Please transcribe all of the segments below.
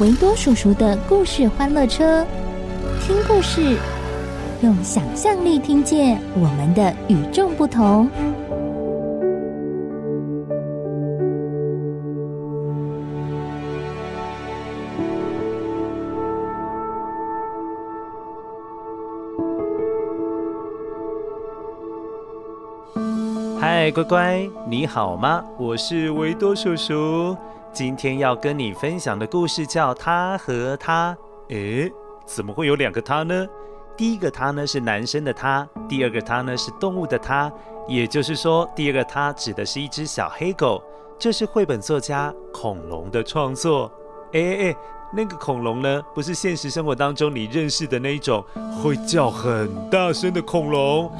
维多叔叔的故事欢乐车，听故事，用想象力听见我们的与众不同。嗨，乖乖，你好吗？我是维多叔叔。今天要跟你分享的故事叫《他和她》。诶，怎么会有两个他呢？第一个他呢是男生的他，第二个他呢是动物的他。也就是说，第二个他指的是一只小黑狗。这是绘本作家恐龙的创作。诶诶诶，那个恐龙呢，不是现实生活当中你认识的那一种会叫很大声的恐龙。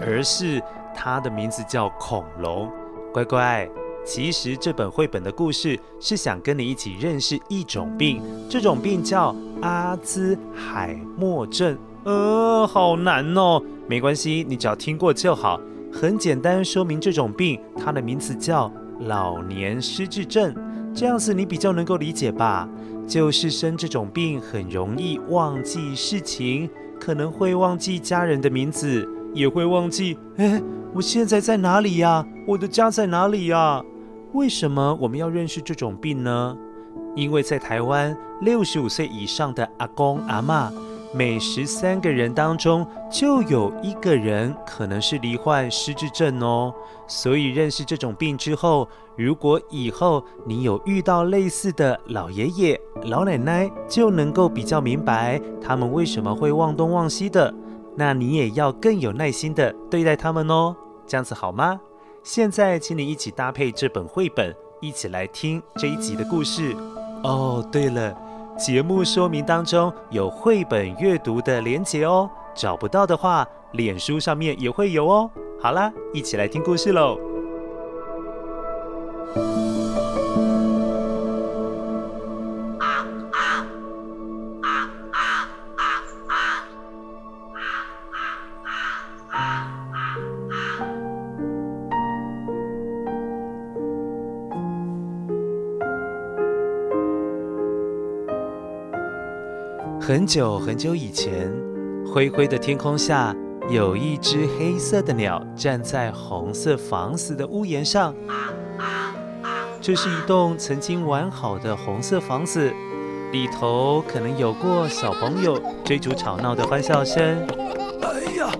而是它的名字叫恐龙，乖乖。其实这本绘本的故事是想跟你一起认识一种病，这种病叫阿兹海默症。呃，好难哦。没关系，你只要听过就好。很简单，说明这种病，它的名字叫老年失智症。这样子你比较能够理解吧？就是生这种病很容易忘记事情，可能会忘记家人的名字。也会忘记，哎，我现在在哪里呀？我的家在哪里呀？为什么我们要认识这种病呢？因为在台湾，六十五岁以上的阿公阿嬷，每十三个人当中就有一个人可能是罹患失智症哦。所以认识这种病之后，如果以后你有遇到类似的老爷爷、老奶奶，就能够比较明白他们为什么会忘东忘西的。那你也要更有耐心的对待他们哦，这样子好吗？现在，请你一起搭配这本绘本，一起来听这一集的故事。哦，对了，节目说明当中有绘本阅读的连结哦，找不到的话，脸书上面也会有哦。好啦，一起来听故事喽。很久很久以前，灰灰的天空下，有一只黑色的鸟站在红色房子的屋檐上。这是一栋曾经完好的红色房子，里头可能有过小朋友追逐吵闹的欢笑声。哎呀，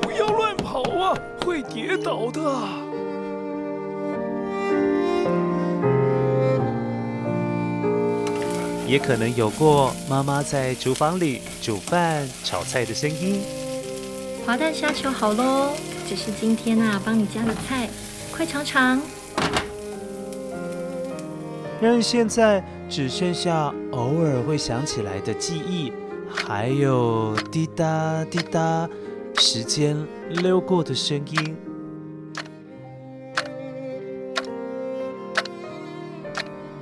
不要乱跑啊，会跌倒的。也可能有过妈妈在厨房里煮饭、炒菜的声音。滑蛋虾球好喽，这是今天啊帮你加的菜，快尝尝。让人现在只剩下偶尔会想起来的记忆，还有滴答滴答时间溜过的声音。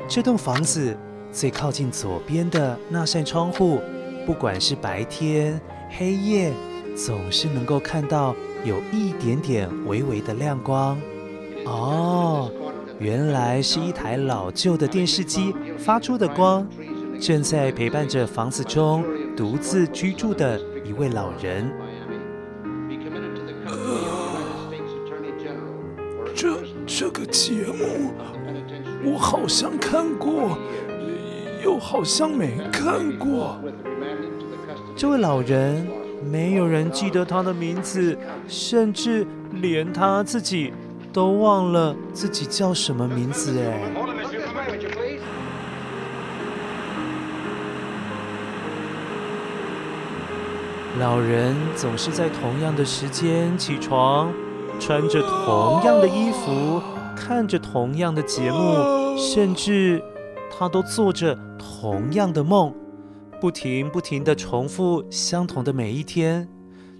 这栋房子。最靠近左边的那扇窗户，不管是白天黑夜，总是能够看到有一点点微微的亮光。哦，原来是一台老旧的电视机发出的光，正在陪伴着房子中独自居住的一位老人。这这个节目我好像看过，又好像没看过。这位老人，没有人记得他的名字，甚至连他自己都忘了自己叫什么名字。哎，老人总是在同样的时间起床，穿着同样的衣服，看着同样的节目，甚至他都做着同样的梦。不停不停地重复相同的每一天，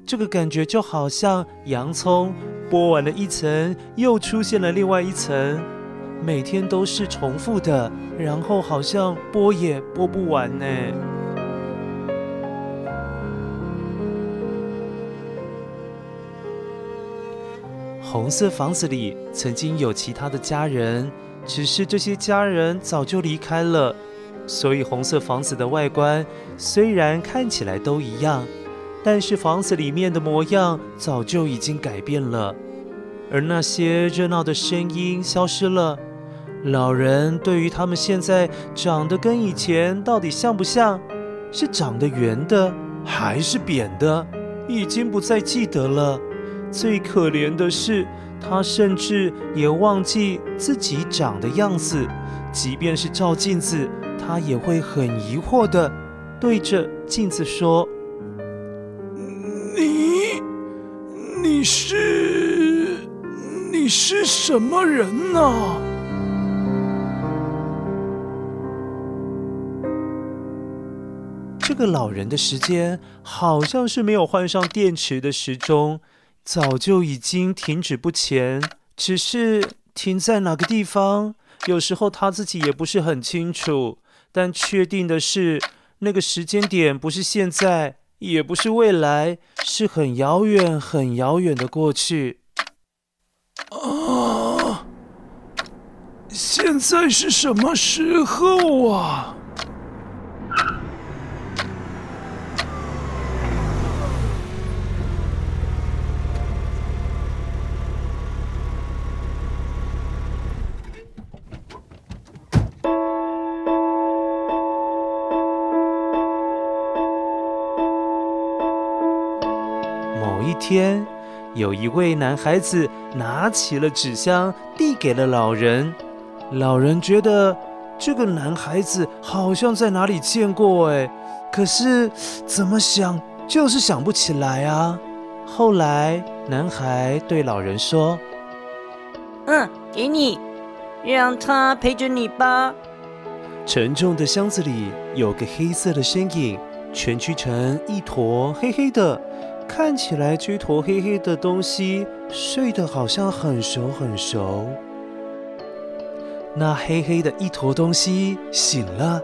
这个感觉就好像洋葱剥完了一层，又出现了另外一层，每天都是重复的，然后好像剥也剥不完呢。红色房子里曾经有其他的家人，只是这些家人早就离开了。所以，红色房子的外观虽然看起来都一样，但是房子里面的模样早就已经改变了。而那些热闹的声音消失了，老人对于他们现在长得跟以前到底像不像，是长得圆的还是扁的，已经不再记得了。最可怜的是，他甚至也忘记自己长的样子，即便是照镜子。他也会很疑惑的对着镜子说：“你，你是，你是什么人呢？”这个老人的时间好像是没有换上电池的时钟，早就已经停止不前，只是停在哪个地方，有时候他自己也不是很清楚。但确定的是，那个时间点不是现在，也不是未来，是很遥远、很遥远的过去。啊！现在是什么时候啊？天，有一位男孩子拿起了纸箱，递给了老人。老人觉得这个男孩子好像在哪里见过，哎，可是怎么想就是想不起来啊。后来，男孩对老人说：“嗯，给你，让他陪着你吧。”沉重的箱子里有个黑色的身影，蜷曲成一坨黑黑的。看起来这坨黑黑的东西睡得好像很熟很熟。那黑黑的一坨东西醒了。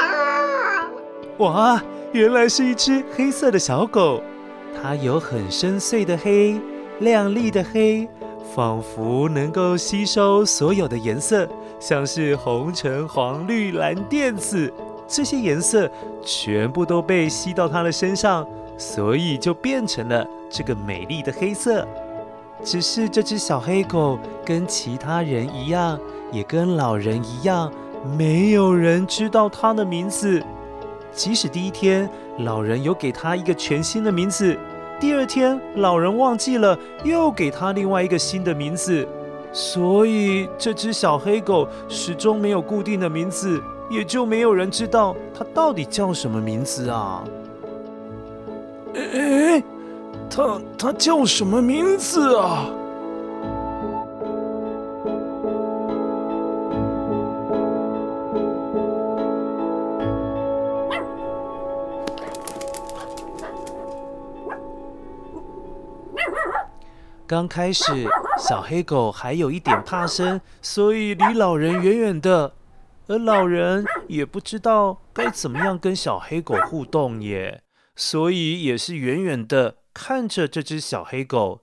哇，原来是一只黑色的小狗。它有很深邃的黑，亮丽的黑，仿佛能够吸收所有的颜色，像是红橙黄绿蓝靛紫。这些颜色全部都被吸到它的身上，所以就变成了这个美丽的黑色。只是这只小黑狗跟其他人一样，也跟老人一样，没有人知道它的名字。即使第一天老人有给它一个全新的名字，第二天老人忘记了，又给它另外一个新的名字。所以这只小黑狗始终没有固定的名字。也就没有人知道他到底叫什么名字啊？哎，他他叫什么名字啊？刚开始，小黑狗还有一点怕生，所以离老人远远的。而老人也不知道该怎么样跟小黑狗互动耶，所以也是远远的看着这只小黑狗。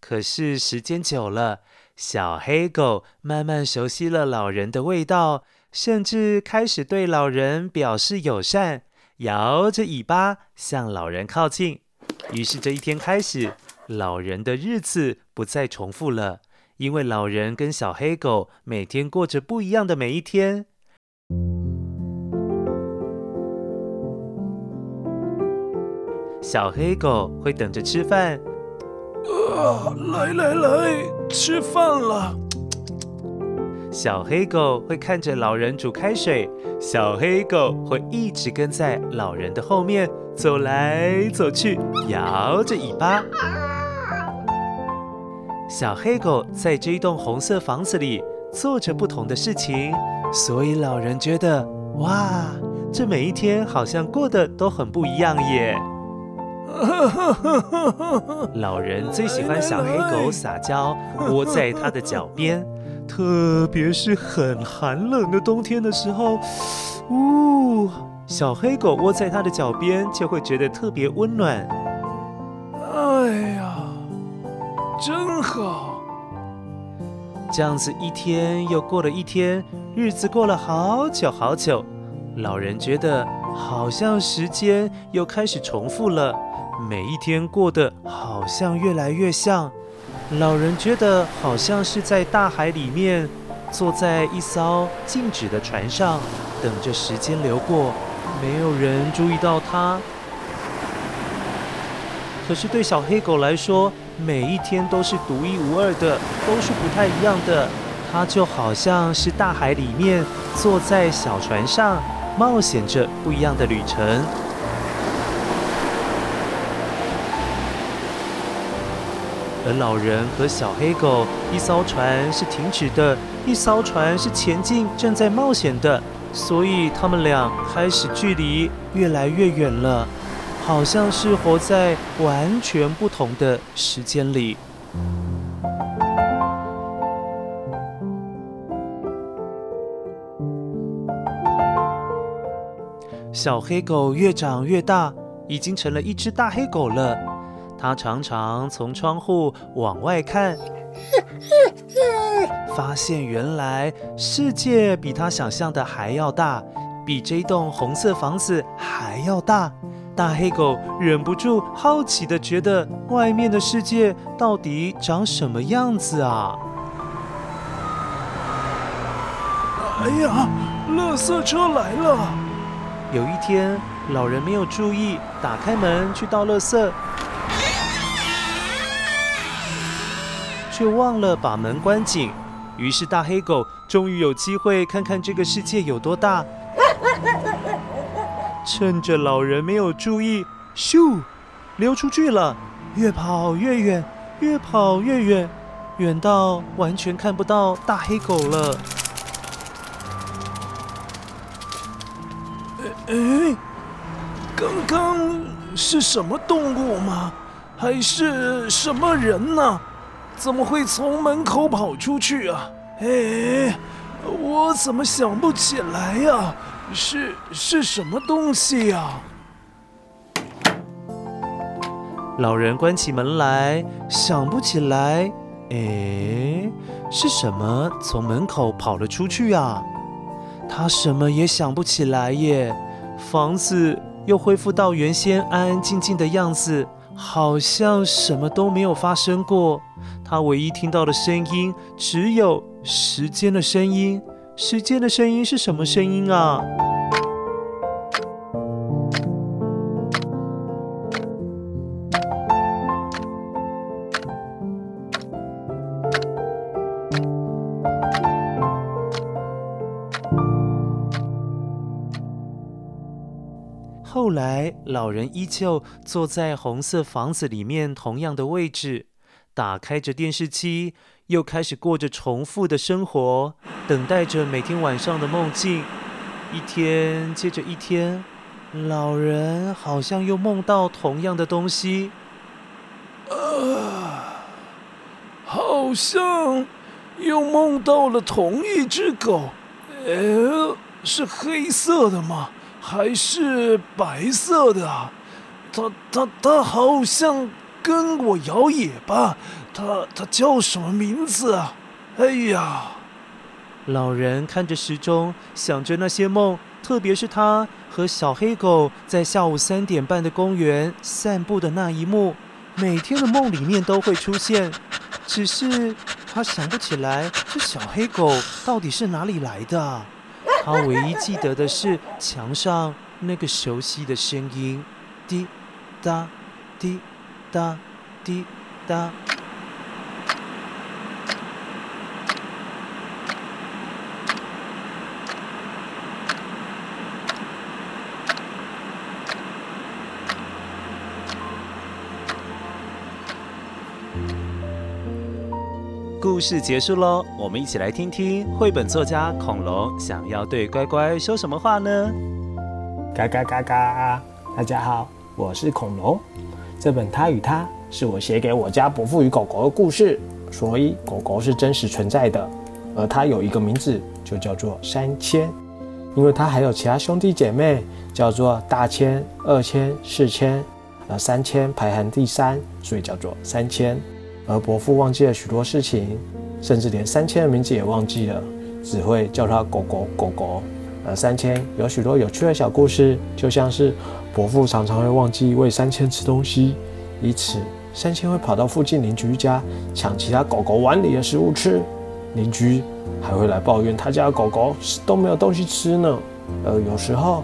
可是时间久了，小黑狗慢慢熟悉了老人的味道，甚至开始对老人表示友善，摇着尾巴向老人靠近。于是这一天开始，老人的日子不再重复了，因为老人跟小黑狗每天过着不一样的每一天。小黑狗会等着吃饭。啊，来来来，吃饭了。小黑狗会看着老人煮开水，小黑狗会一直跟在老人的后面走来走去，摇着尾巴。小黑狗在这一栋红色房子里做着不同的事情，所以老人觉得哇，这每一天好像过得都很不一样耶。老人最喜欢小黑狗撒娇，窝在他的脚边。特别是很寒冷的冬天的时候，呜，小黑狗窝在他的脚边，就会觉得特别温暖。哎呀，真好！这样子一天又过了一天，日子过了好久好久，老人觉得好像时间又开始重复了，每一天过得好像越来越像。老人觉得好像是在大海里面，坐在一艘静止的船上，等着时间流过，没有人注意到他。可是对小黑狗来说，每一天都是独一无二的，都是不太一样的。它就好像是大海里面，坐在小船上，冒险着不一样的旅程。而老人和小黑狗，一艘船是停止的，一艘船是前进，正在冒险的，所以他们俩开始距离越来越远了，好像是活在完全不同的时间里。小黑狗越长越大，已经成了一只大黑狗了。他常常从窗户往外看，发现原来世界比他想象的还要大，比这栋红色房子还要大。大黑狗忍不住好奇的觉得，外面的世界到底长什么样子啊？哎呀，垃圾车来了！有一天，老人没有注意，打开门去倒垃圾。却忘了把门关紧，于是大黑狗终于有机会看看这个世界有多大。趁着老人没有注意，咻，溜出去了，越跑越远，越跑越远，远到完全看不到大黑狗了。哎，刚刚是什么动物吗？还是什么人呢？怎么会从门口跑出去啊？哎，我怎么想不起来呀？是是什么东西呀？老人关起门来，想不起来。哎，是什么从门口跑了出去啊？他什么也想不起来耶。房子又恢复到原先安安静静的样子，好像什么都没有发生过。他唯一听到的声音只有时间的声音。时间的声音是什么声音啊？后来，老人依旧坐在红色房子里面同样的位置。打开着电视机，又开始过着重复的生活，等待着每天晚上的梦境。一天接着一天，老人好像又梦到同样的东西。啊，好像又梦到了同一只狗。呃，是黑色的吗？还是白色的啊？它它它好像。跟我摇尾巴，他他叫什么名字啊？哎呀！老人看着时钟，想着那些梦，特别是他和小黑狗在下午三点半的公园散步的那一幕，每天的梦里面都会出现，只是他想不起来这小黑狗到底是哪里来的。他唯一记得的是墙上那个熟悉的声音，滴答，滴答，滴答。故事结束喽，我们一起来听听绘本作家恐龙想要对乖乖说什么话呢？嘎嘎嘎嘎！大家好，我是恐龙。这本《他与他》是我写给我家伯父与狗狗的故事，所以狗狗是真实存在的，而它有一个名字，就叫做三千。因为它还有其他兄弟姐妹，叫做大千、二千、四千，而三千排行第三，所以叫做三千。而伯父忘记了许多事情，甚至连三千的名字也忘记了，只会叫他狗狗狗狗。而三千有许多有趣的小故事，就像是伯父常常会忘记喂三千吃东西，以此三千会跑到附近邻居家抢其他狗狗碗里的食物吃，邻居还会来抱怨他家狗狗都没有东西吃呢。而有时候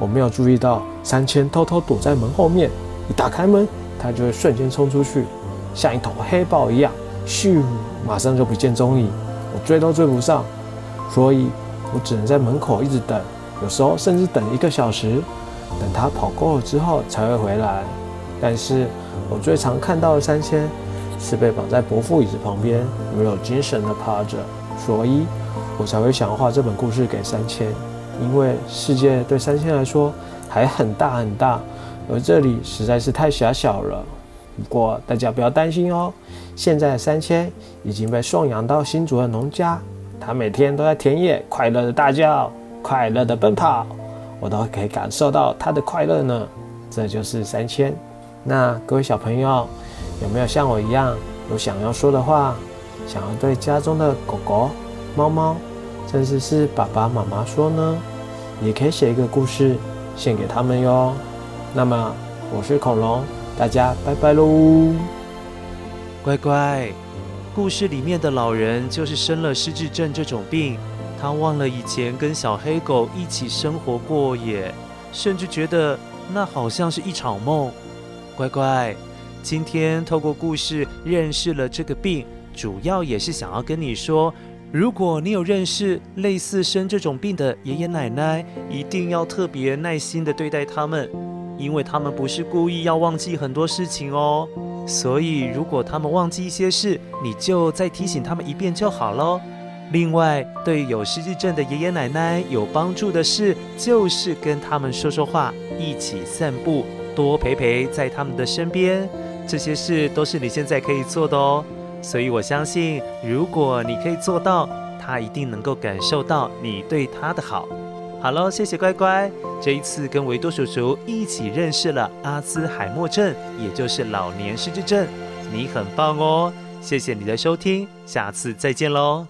我没有注意到，三千偷偷躲在门后面，一打开门，他就会瞬间冲出去。像一头黑豹一样，咻，马上就不见踪影，我追都追不上，所以我只能在门口一直等，有时候甚至等一个小时，等他跑够了之后才会回来。但是我最常看到的三千，是被绑在伯父椅子旁边，没有精神的趴着，所以我才会想画这本故事给三千，因为世界对三千来说还很大很大，而这里实在是太狭小了。不过大家不要担心哦，现在的三千已经被送养到新竹的农家，他每天都在田野快乐的大叫，快乐的奔跑，我都可以感受到他的快乐呢。这就是三千。那各位小朋友，有没有像我一样有想要说的话，想要对家中的狗狗、猫猫，甚至是爸爸妈妈说呢？也可以写一个故事献给他们哟。那么我是恐龙。大家拜拜喽！乖乖，故事里面的老人就是生了失智症这种病，他忘了以前跟小黑狗一起生活过也，甚至觉得那好像是一场梦。乖乖，今天透过故事认识了这个病，主要也是想要跟你说，如果你有认识类似生这种病的爷爷奶奶，一定要特别耐心的对待他们。因为他们不是故意要忘记很多事情哦，所以如果他们忘记一些事，你就再提醒他们一遍就好喽。另外，对有失智症的爷爷奶奶有帮助的事，就是跟他们说说话，一起散步，多陪陪在他们的身边。这些事都是你现在可以做的哦。所以我相信，如果你可以做到，他一定能够感受到你对他的好。好喽，谢谢乖乖。这一次跟维多叔叔一起认识了阿兹海默症，也就是老年失智症。你很棒哦，谢谢你的收听，下次再见喽。